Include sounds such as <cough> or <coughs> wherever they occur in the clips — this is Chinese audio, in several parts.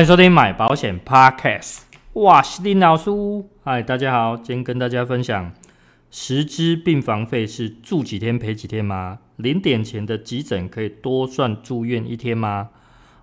欢迎收听买保险 Podcast。哇，是林老师，嗨，大家好，今天跟大家分享，十支病房费是住几天赔几天吗？零点前的急诊可以多算住院一天吗？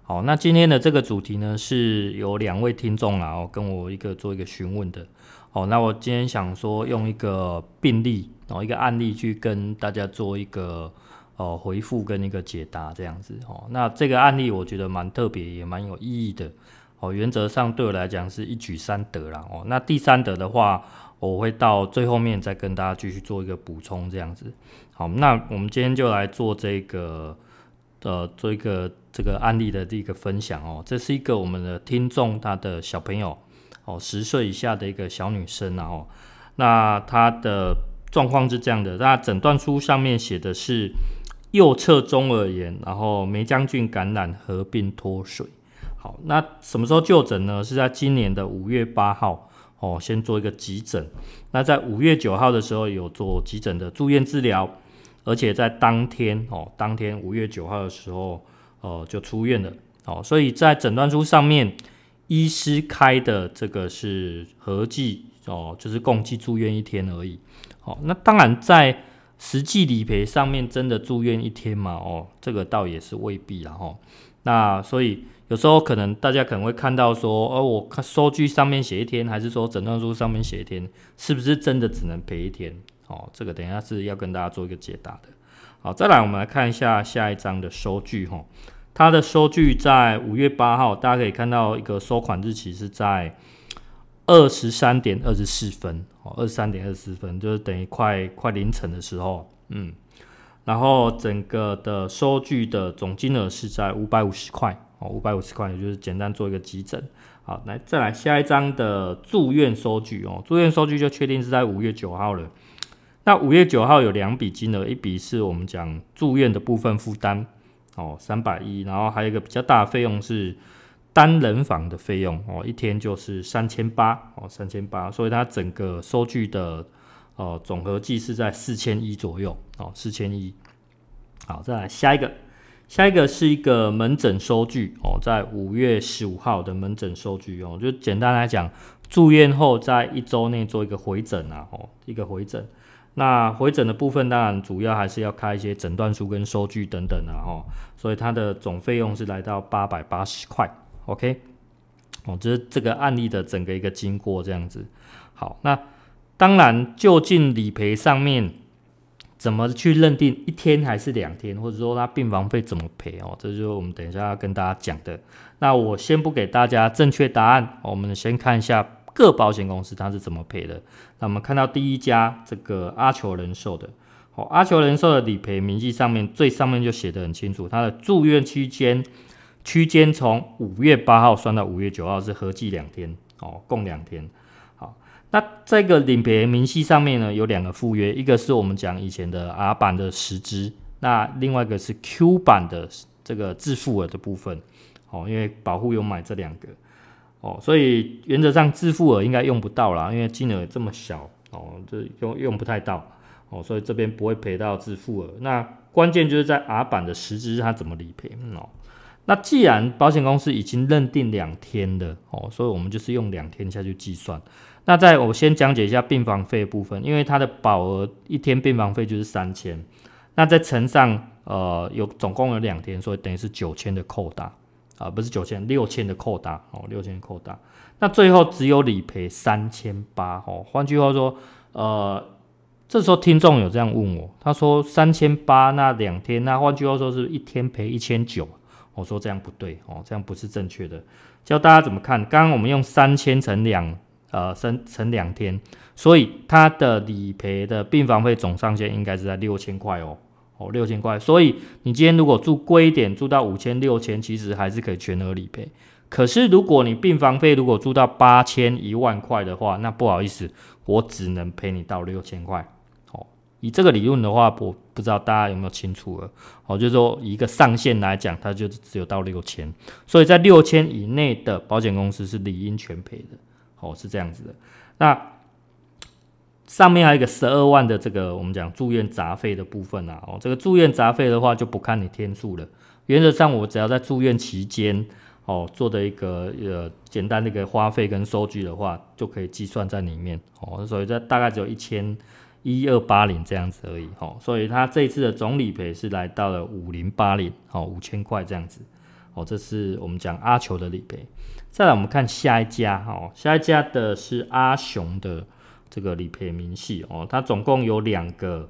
好，那今天的这个主题呢，是有两位听众啊，跟我一个做一个询问的。好，那我今天想说用一个病例，然后一个案例去跟大家做一个。哦，回复跟一个解答这样子哦，那这个案例我觉得蛮特别，也蛮有意义的哦。原则上对我来讲是一举三得啦哦。那第三得的话，我会到最后面再跟大家继续做一个补充这样子。好，那我们今天就来做这个呃，做一个这个案例的这个分享哦。这是一个我们的听众他的小朋友哦，十岁以下的一个小女生哦。那她的状况是这样的，那诊断书上面写的是。右侧中耳炎，然后霉浆菌感染合并脱水。好，那什么时候就诊呢？是在今年的五月八号哦，先做一个急诊。那在五月九号的时候有做急诊的住院治疗，而且在当天哦，当天五月九号的时候哦就出院了。哦，所以在诊断书上面，医师开的这个是合计哦，就是共计住院一天而已。好，那当然在。实际理赔上面真的住院一天吗？哦，这个倒也是未必啦吼。那所以有时候可能大家可能会看到说，哦，我看收据上面写一天，还是说诊断书上面写一天，是不是真的只能赔一天？哦，这个等一下是要跟大家做一个解答的。好，再来我们来看一下下一张的收据哈。它的收据在五月八号，大家可以看到一个收款日期是在。二十三点二十四分，哦，二十三点二十四分，就是等于快快凌晨的时候，嗯，然后整个的收据的总金额是在五百五十块，哦，五百五十块，也就是简单做一个急诊，好，来再来下一张的住院收据，哦，住院收据就确定是在五月九号了。那五月九号有两笔金额，一笔是我们讲住院的部分负担，哦，三百一，然后还有一个比较大的费用是。单人房的费用哦，一天就是三千八哦，三千八，所以它整个收据的呃总合计是在四千一左右哦，四千一。好，再来下一个，下一个是一个门诊收据哦，在五月十五号的门诊收据哦，就简单来讲，住院后在一周内做一个回诊啊，哦，一个回诊。那回诊的部分当然主要还是要开一些诊断书跟收据等等啊，哦，所以它的总费用是来到八百八十块。OK，哦，这是这个案例的整个一个经过这样子。好，那当然究竟理赔上面怎么去认定一天还是两天，或者说他病房费怎么赔哦？这就是我们等一下要跟大家讲的。那我先不给大家正确答案，我们先看一下各保险公司它是怎么赔的。那我们看到第一家这个阿球人寿的，哦，阿球人寿的理赔明细上面最上面就写得很清楚，它的住院期间。区间从五月八号算到五月九号是合计两天哦，共两天。好，那这个理赔明细上面呢，有两个附约，一个是我们讲以前的 R 版的十支，那另外一个是 Q 版的这个自付额的部分。哦，因为保护有买这两个哦，所以原则上自付额应该用不到啦，因为金额这么小哦，这用用不太到哦，所以这边不会赔到自付额。那关键就是在 R 版的十支它怎么理赔哦。那既然保险公司已经认定两天的哦，所以我们就是用两天下去计算。那在我先讲解一下病房费部分，因为它的保额一天病房费就是三千，那再乘上呃有总共有两天，所以等于是九千的扣打啊，不是九千六千的扣打哦，六千扣打。那最后只有理赔三千八哦，换句话说，呃，这时候听众有这样问我，他说三千八那两天，那换句话说是一天赔一千九。我说这样不对哦，这样不是正确的。教大家怎么看？刚刚我们用三千乘两，呃，乘乘两天，所以它的理赔的病房费总上限应该是在六千块哦，哦，六千块。所以你今天如果住贵一点，住到五千、六千，其实还是可以全额理赔。可是如果你病房费如果住到八千、一万块的话，那不好意思，我只能赔你到六千块。以这个理论的话，我不知道大家有没有清楚了。哦，就是说一个上限来讲，它就只有到六千，所以在六千以内的保险公司是理应全赔的，哦，是这样子的。那上面还有一个十二万的这个我们讲住院杂费的部分啊，哦，这个住院杂费的话就不看你天数了，原则上我只要在住院期间哦做的一个呃简单的一个花费跟收据的话，就可以计算在里面。哦。所以这大概只有一千一二八零这样子而已哦。所以他这次的总理赔是来到了五零八零哦，五千块这样子哦。这是我们讲阿球的理赔。再来我们看下一家哦，下一家的是阿雄的这个理赔明细哦，它总共有两个。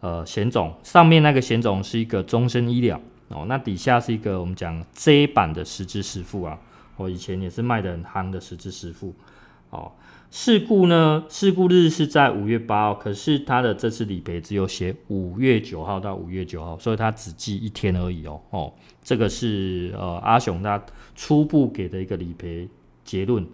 呃，险种上面那个险种是一个终身医疗哦，那底下是一个我们讲 J 版的实支实付啊，我以前也是卖的很夯的实支实付哦。事故呢，事故日是在五月八号，可是他的这次理赔只有写五月九号到五月九号，所以他只记一天而已哦哦，这个是呃阿雄他初步给的一个理赔结论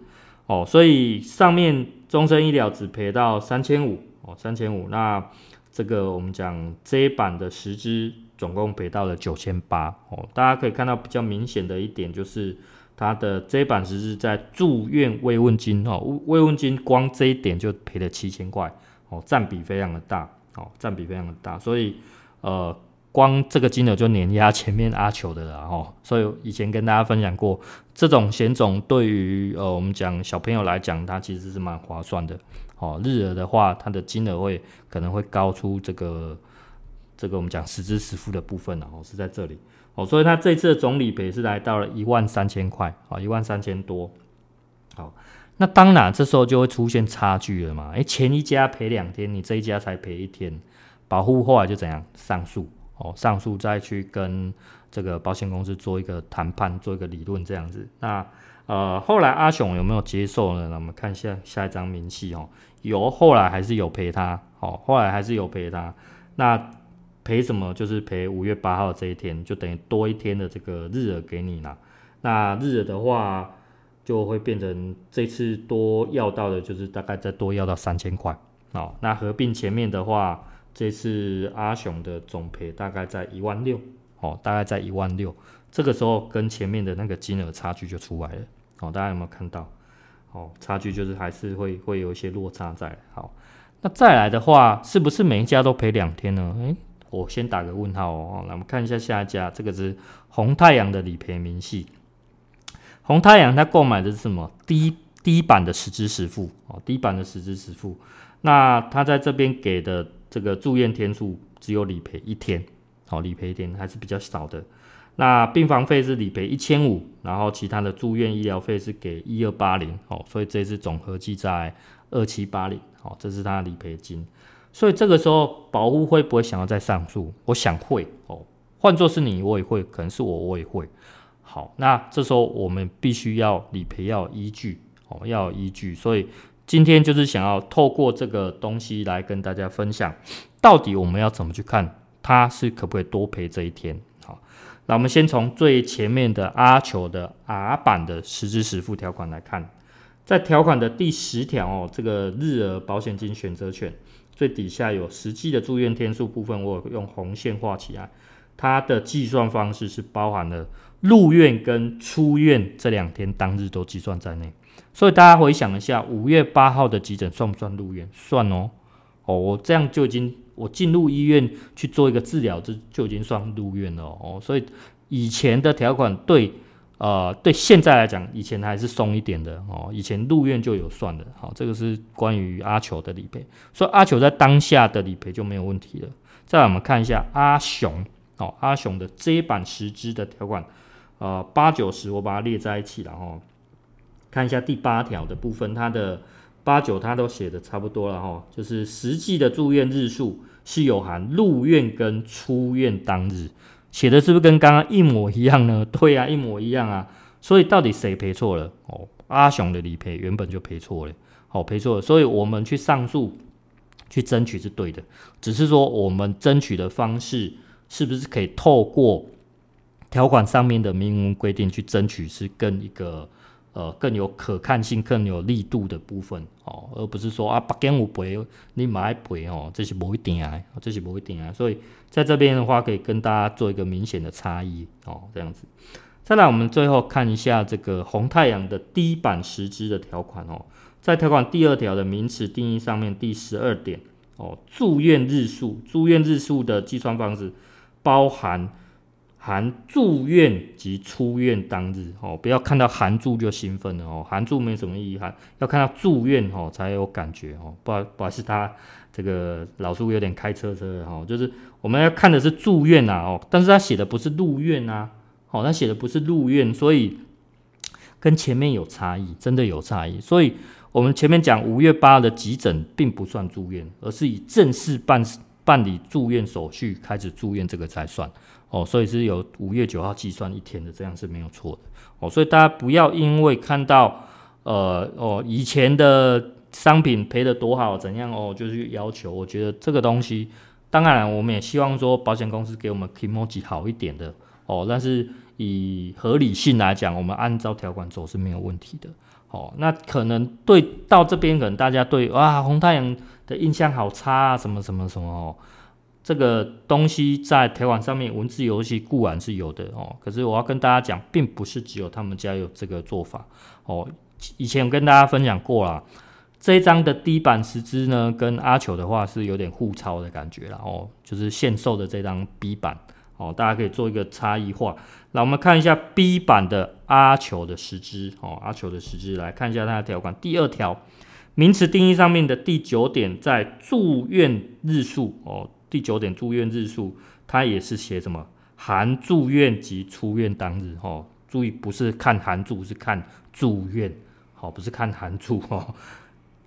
哦，所以上面终身医疗只赔到三千五哦，三千五那。这个我们讲这一版的十支总共赔到了九千八哦，大家可以看到比较明显的一点就是它的这一版实支在住院慰问金哦，慰问金光这一点就赔了七千块哦，占比非常的大哦，占比非常的大，所以呃光这个金额就碾压前面阿球的了哦，所以以前跟大家分享过，这种险种对于呃我们讲小朋友来讲，它其实是蛮划算的。哦，日额的话，它的金额会可能会高出这个这个我们讲实支实付的部分哦，是在这里哦，所以他这次的总理赔是来到了一万三千块啊，一万三千多。好，那当然这时候就会出现差距了嘛，诶，前一家赔两天，你这一家才赔一天，保护后来就怎样上诉哦，上诉再去跟这个保险公司做一个谈判，做一个理论这样子，那。呃，后来阿雄有没有接受呢？那我们看下下一张明细哦，有，后来还是有赔他，哦，后来还是有赔他。那赔什么？就是赔五月八号这一天，就等于多一天的这个日额给你了。那日额的话，就会变成这次多要到的，就是大概再多要到三千块。哦，那合并前面的话，这次阿雄的总赔大概在一万六，哦，大概在一万六。这个时候跟前面的那个金额差距就出来了。好，大家有没有看到？哦，差距就是还是会会有一些落差在。好，那再来的话，是不是每一家都赔两天呢？诶，我先打个问号哦。那我们看一下下一家，这个是红太阳的理赔明细。红太阳它购买的是什么？低低版的实支实付哦，低版的实支实付。那他在这边给的这个住院天数只有理赔一天，好，理赔一天还是比较少的。那病房费是理赔一千五，然后其他的住院医疗费是给一二八零，哦，所以这次总合计在二七八零，哦，这是他的理赔金。所以这个时候保户会不会想要再上诉？我想会，哦，换作是你我也会，可能是我我也会。好，那这时候我们必须要理赔要依据，哦，要有依据。所以今天就是想要透过这个东西来跟大家分享，到底我们要怎么去看，他是可不可以多赔这一天？好那我们先从最前面的阿球的 R 版的实支实付条款来看，在条款的第十条哦，这个日额保险金选择权最底下有实际的住院天数部分，我用红线画起来，它的计算方式是包含了入院跟出院这两天当日都计算在内，所以大家回想一下，五月八号的急诊算不算入院？算哦，哦，我这样就已经。我进入医院去做一个治疗，这就已经算入院了哦。所以以前的条款对，呃，对现在来讲，以前还是松一点的哦。以前入院就有算的，好，这个是关于阿球的理赔。所以阿球在当下的理赔就没有问题了。再来我们看一下阿雄哦，阿雄的这一版十支的条款，呃，八九十我把它列在一起了哦。看一下第八条的部分，它的。八九它都写的差不多了哈，就是实际的住院日数是有含入院跟出院当日，写的是不是跟刚刚一模一样呢？对啊，一模一样啊。所以到底谁赔错了？哦，阿雄的理赔原本就赔错了，好赔错了，所以我们去上诉去争取是对的，只是说我们争取的方式是不是可以透过条款上面的明文规定去争取，是跟一个。呃，更有可看性、更有力度的部分哦，而不是说啊，八间五赔，你买赔哦，这是不一定啊，这是不一定啊。所以在这边的话，可以跟大家做一个明显的差异哦，这样子。再来，我们最后看一下这个红太阳的低版实支的条款哦，在条款第二条的名词定义上面第十二点哦，住院日数，住院日数的计算方式包含含住院及出院当日哦，不要看到含住就兴奋了哦，含住没什么意义，含要看到住院哦才有感觉哦。不好不好意思，他这个老叔有点开车车的哦，就是我们要看的是住院呐哦，但是他写的不是入院呐，哦，他写的不是入院，所以跟前面有差异，真的有差异。所以我们前面讲五月八的急诊并不算住院，而是以正式办办理住院手续开始住院这个才算。哦，所以是由五月九号计算一天的，这样是没有错的。哦，所以大家不要因为看到呃哦以前的商品赔得多好怎样哦，就去要求。我觉得这个东西，当然我们也希望说保险公司给我们 kimochi 好一点的哦，但是以合理性来讲，我们按照条款走是没有问题的。哦，那可能对到这边，可能大家对哇红太阳的印象好差啊，什么什么什么哦。这个东西在条款上面文字游戏固然是有的哦，可是我要跟大家讲，并不是只有他们家有这个做法哦。以前我跟大家分享过啦，这一张的 D 版十支呢，跟阿球的话是有点互抄的感觉啦哦，就是现售的这张 B 版哦，大家可以做一个差异化。那，我们看一下 B 版的阿球的十支哦，阿球的十支来看一下它的条款，第二条名词定义上面的第九点，在住院日数哦。第九点住院日数，它也是写什么含住院及出院当日哦。注意不是看含住，是看住院，好，不是看含住哦。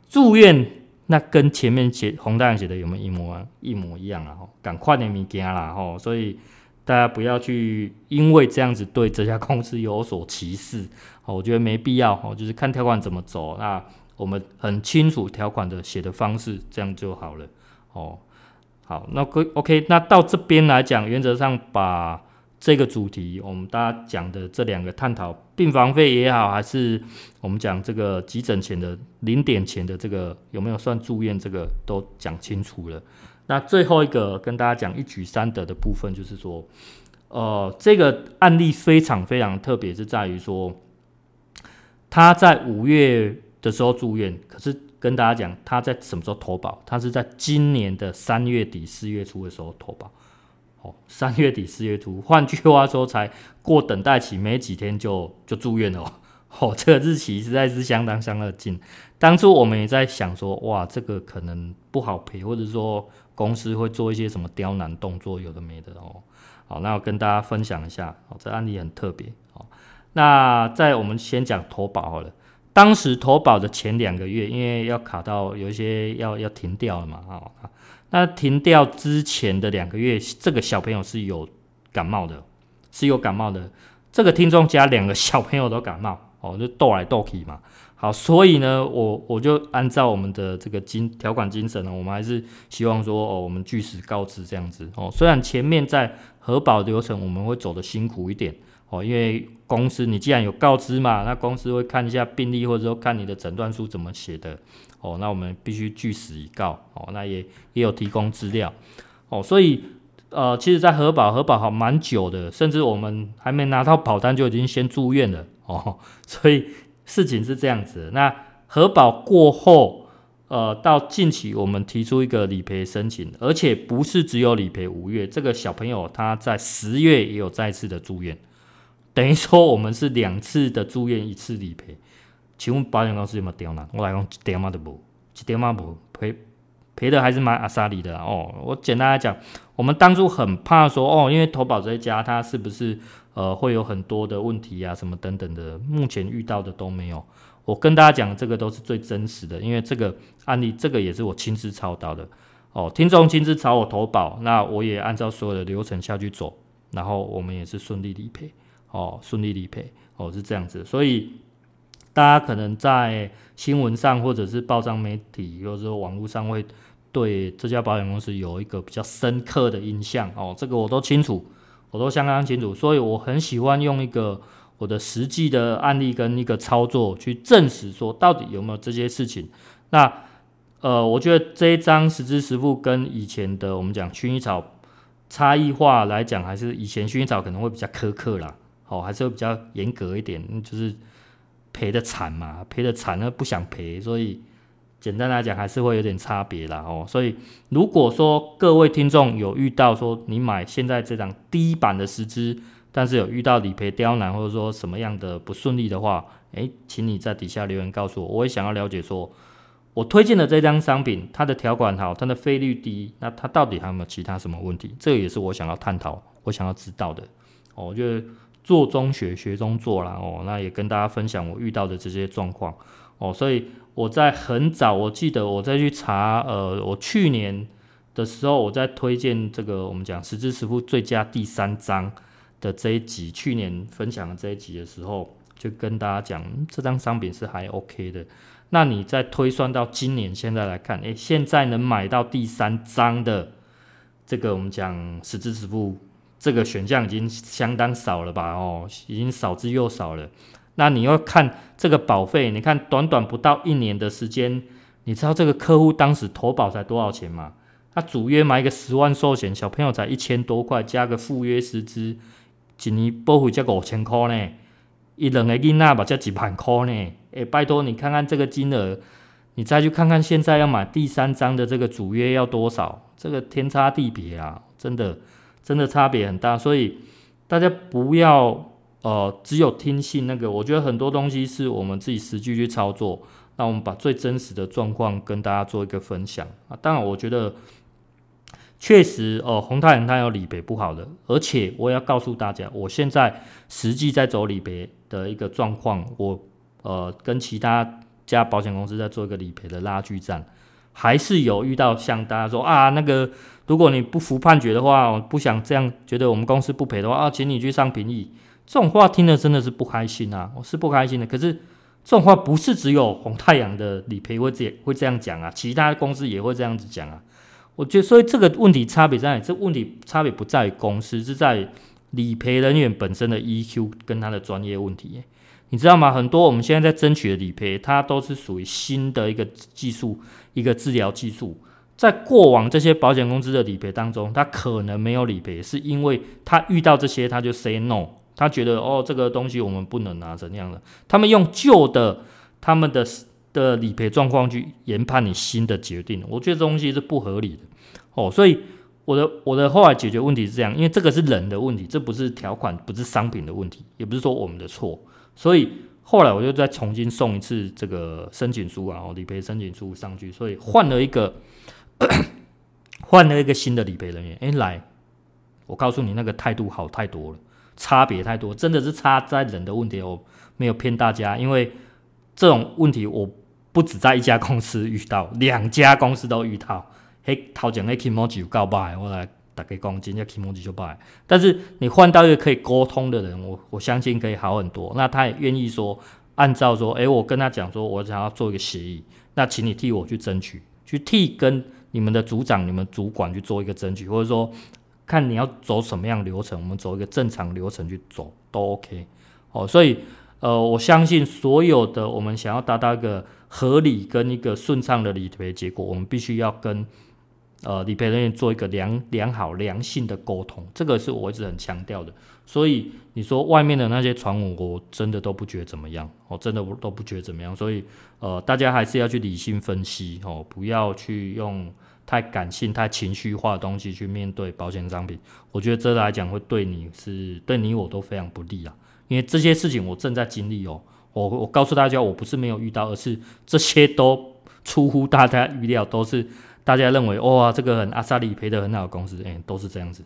住院那跟前面写红太阳写的有没有一模一模一样啊？赶快点物件啦哦。所以大家不要去因为这样子对这家公司有所歧视哦，我觉得没必要哦。就是看条款怎么走，那我们很清楚条款的写的方式，这样就好了哦。好，那 OK，那到这边来讲，原则上把这个主题，我们大家讲的这两个探讨，病房费也好，还是我们讲这个急诊前的零点前的这个有没有算住院，这个都讲清楚了。那最后一个跟大家讲一举三得的部分，就是说，呃，这个案例非常非常特别，是在于说他在五月的时候住院，可是。跟大家讲，他在什么时候投保？他是在今年的三月底四月初的时候投保。哦，三月底四月初，换句话说，才过等待期没几天就 <laughs> 就住院了。<laughs> 哦，这个日期实在是相当相当的近。当初我们也在想说，哇，这个可能不好赔，或者说公司会做一些什么刁难动作，有的没的哦。好，那我跟大家分享一下，哦，这案例很特别。哦，那在我们先讲投保好了。当时投保的前两个月，因为要卡到有一些要要停掉了嘛，哦，那停掉之前的两个月，这个小朋友是有感冒的，是有感冒的。这个听众家两个小朋友都感冒，哦，就斗来斗去嘛。好，所以呢，我我就按照我们的这个精条款精神呢，我们还是希望说，哦，我们据实告知这样子，哦，虽然前面在核保流程我们会走得辛苦一点。哦，因为公司你既然有告知嘛，那公司会看一下病历，或者说看你的诊断书怎么写的。哦，那我们必须据实以告。哦，那也也有提供资料。哦，所以呃，其实，在核保核保好蛮久的，甚至我们还没拿到保单就已经先住院了。哦，<laughs> 所以事情是这样子。那核保过后，呃，到近期我们提出一个理赔申请，而且不是只有理赔五月，这个小朋友他在十月也有再次的住院。等于说我们是两次的住院，一次理赔。请问保险公司有没有刁难？我来讲一点嘛都无，一点嘛无赔赔的还是蛮阿莎里的哦。我简单来讲，我们当初很怕说哦，因为投保这一家他是不是呃会有很多的问题啊什么等等的，目前遇到的都没有。我跟大家讲这个都是最真实的，因为这个案例这个也是我亲自操刀的哦。听众亲自找我投保，那我也按照所有的流程下去走，然后我们也是顺利理赔。哦，顺利理赔哦，是这样子，所以大家可能在新闻上或者是报章媒体，或者说网络上，会对这家保险公司有一个比较深刻的印象哦。这个我都清楚，我都相当清楚，所以我很喜欢用一个我的实际的案例跟一个操作去证实说到底有没有这些事情。那呃，我觉得这一张实支实付跟以前的我们讲薰衣草差异化来讲，还是以前薰衣草可能会比较苛刻啦。哦，还是会比较严格一点，就是赔的惨嘛，赔的惨那不想赔，所以简单来讲还是会有点差别啦哦。所以如果说各位听众有遇到说你买现在这张低版的十支，但是有遇到理赔刁难或者说什么样的不顺利的话，诶，请你在底下留言告诉我，我也想要了解说，我推荐的这张商品它的条款好，它的费率低，那它到底还有没有其他什么问题？这个也是我想要探讨，我想要知道的哦。我觉得做中学，学中做啦哦，那也跟大家分享我遇到的这些状况哦。所以我在很早，我记得我在去查，呃，我去年的时候我在推荐这个我们讲实支实付最佳第三章的这一集，去年分享的这一集的时候，就跟大家讲，这张商品是还 OK 的。那你再推算到今年现在来看，诶，现在能买到第三张的这个我们讲实支实付这个选项已经相当少了吧？哦，已经少之又少了。那你要看这个保费，你看短短不到一年的时间，你知道这个客户当时投保才多少钱吗？他主约买一个十万寿险，小朋友才一千多块，加个附约实支。一年保费才五千块呢，一两个囡仔嘛才几万块呢。诶、拜托你看看这个金额，你再去看看现在要买第三张的这个主约要多少，这个天差地别啊，真的真的差别很大。所以大家不要呃只有听信那个，我觉得很多东西是我们自己实际去操作。那我们把最真实的状况跟大家做一个分享啊。当然，我觉得。确实哦，宏泰它有理赔不好的，而且我也要告诉大家，我现在实际在走理赔的一个状况，我呃跟其他家保险公司在做一个理赔的拉锯战，还是有遇到像大家说啊，那个如果你不服判决的话，我不想这样，觉得我们公司不赔的话啊，请你去上评议，这种话听了真的是不开心啊，我是不开心的。可是这种话不是只有红太阳的理赔会这会这样讲啊，其他公司也会这样子讲啊。我觉得，所以这个问题差别在哪里？这问题差别不在于公司，是在理赔人员本身的 EQ 跟他的专业问题。你知道吗？很多我们现在在争取的理赔，它都是属于新的一个技术，一个治疗技术。在过往这些保险公司的理赔当中，他可能没有理赔，是因为他遇到这些他就 say no，他觉得哦，这个东西我们不能拿怎样的？他们用旧的他们的。的理赔状况去研判你新的决定，我觉得这东西是不合理的哦。所以我的我的后来解决问题是这样，因为这个是人的问题，这不是条款，不是商品的问题，也不是说我们的错。所以后来我就再重新送一次这个申请书啊，理赔申请书上去，所以换了一个 <coughs> 换了一个新的理赔人员。哎，来，我告诉你，那个态度好太多了，差别太多，真的是差在人的问题哦，没有骗大家，因为。这种问题我不止在一家公司遇到，两家公司都遇到。嘿，头前的 k i m o j i 告白，我来大概讲，今天 kimochi 就败。但是你换到一个可以沟通的人，我我相信可以好很多。那他也愿意说，按照说，诶，我跟他讲说，我想要做一个协议，那请你替我去争取，去替跟你们的组长、你们主管去做一个争取，或者说看你要走什么样流程，我们走一个正常流程去走都 OK。哦，所以。呃，我相信所有的我们想要达到一个合理跟一个顺畅的理赔结果，我们必须要跟呃理赔人员做一个良良好良性的沟通，这个是我一直很强调的。所以你说外面的那些传闻，我真的都不觉得怎么样，我真的都不觉得怎么样。所以呃，大家还是要去理性分析哦，不要去用太感性、太情绪化的东西去面对保险商品。我觉得这来讲会对你是对你我都非常不利啊。因为这些事情我正在经历哦，我我告诉大家，我不是没有遇到，而是这些都出乎大家预料，都是大家认为哇，这个很阿萨理赔的很好的公司，哎，都是这样子。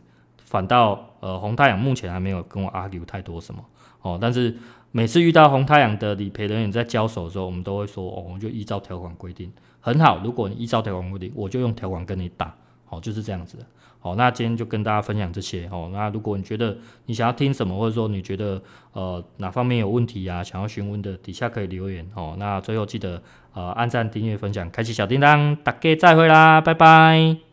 反倒呃，红太阳目前还没有跟我 argue 太多什么哦，但是每次遇到红太阳的理赔人员在交手的时候，我们都会说哦，我们就依照条款规定，很好。如果你依照条款规定，我就用条款跟你打，哦，就是这样子的。好，那今天就跟大家分享这些哦。那如果你觉得你想要听什么，或者说你觉得呃哪方面有问题啊，想要询问的，底下可以留言哦。那最后记得呃按赞、订阅、分享、开启小叮当，大家再会啦，拜拜。